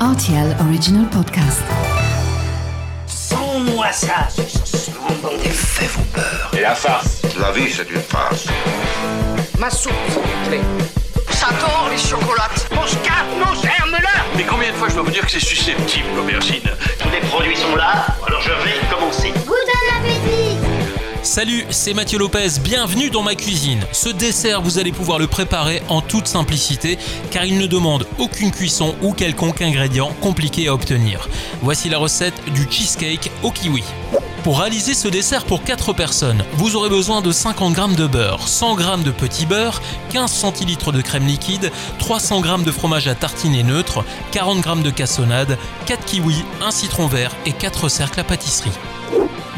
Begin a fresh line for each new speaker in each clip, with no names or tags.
RTL Original Podcast.
Sans-moi ça, ce bon des faits vos peurs.
Et la farce
La vie, c'est une farce.
Ma soupe, s'il vous plaît. Ça tord, les chocolates. Mon scarpe, mon germe-là
Mais combien de fois je dois vous dire que c'est susceptible, l'aubergine
Tous les produits
Salut, c'est Mathieu Lopez, bienvenue dans ma cuisine. Ce dessert, vous allez pouvoir le préparer en toute simplicité car il ne demande aucune cuisson ou quelconque ingrédient compliqué à obtenir. Voici la recette du cheesecake au kiwi. Pour réaliser ce dessert pour 4 personnes, vous aurez besoin de 50 g de beurre, 100 g de petit beurre, 15 centilitres de crème liquide, 300 g de fromage à tartiner neutre, 40 g de cassonade, 4 kiwis, un citron vert et 4 cercles à pâtisserie.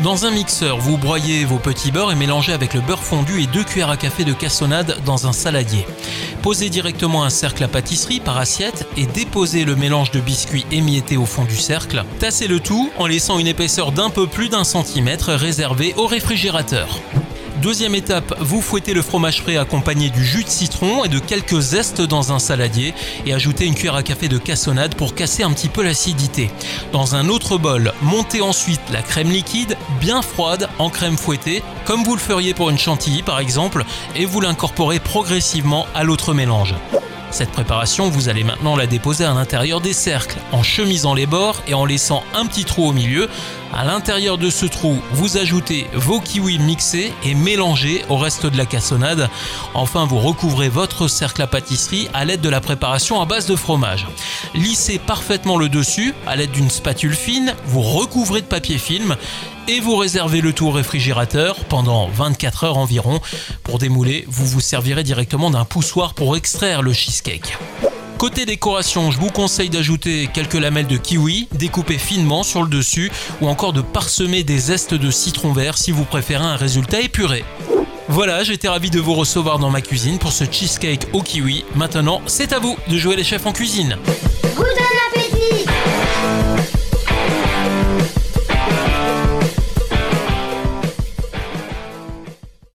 Dans un mixeur, vous broyez vos petits beurres et mélangez avec le beurre fondu et 2 cuillères à café de cassonade dans un saladier. Posez directement un cercle à pâtisserie par assiette et déposez le mélange de biscuits émietté au fond du cercle. Tassez le tout en laissant une épaisseur d'un peu plus d'un centimètre réservée au réfrigérateur. Deuxième étape, vous fouettez le fromage frais accompagné du jus de citron et de quelques zestes dans un saladier et ajoutez une cuillère à café de cassonade pour casser un petit peu l'acidité. Dans un autre bol, montez ensuite la crème liquide bien froide en crème fouettée, comme vous le feriez pour une chantilly par exemple, et vous l'incorporez progressivement à l'autre mélange. Cette préparation, vous allez maintenant la déposer à l'intérieur des cercles, en chemisant les bords et en laissant un petit trou au milieu. À l'intérieur de ce trou, vous ajoutez vos kiwis mixés et mélangés au reste de la cassonade. Enfin, vous recouvrez votre cercle à pâtisserie à l'aide de la préparation à base de fromage. Lissez parfaitement le dessus à l'aide d'une spatule fine, vous recouvrez de papier film et vous réservez le tout au réfrigérateur pendant 24 heures environ. Pour démouler, vous vous servirez directement d'un poussoir pour extraire le cheesecake. Côté décoration, je vous conseille d'ajouter quelques lamelles de kiwi découpées finement sur le dessus ou encore de parsemer des zestes de citron vert si vous préférez un résultat épuré. Voilà, j'étais ravi de vous recevoir dans ma cuisine pour ce cheesecake au kiwi. Maintenant, c'est à vous de jouer les chefs en cuisine.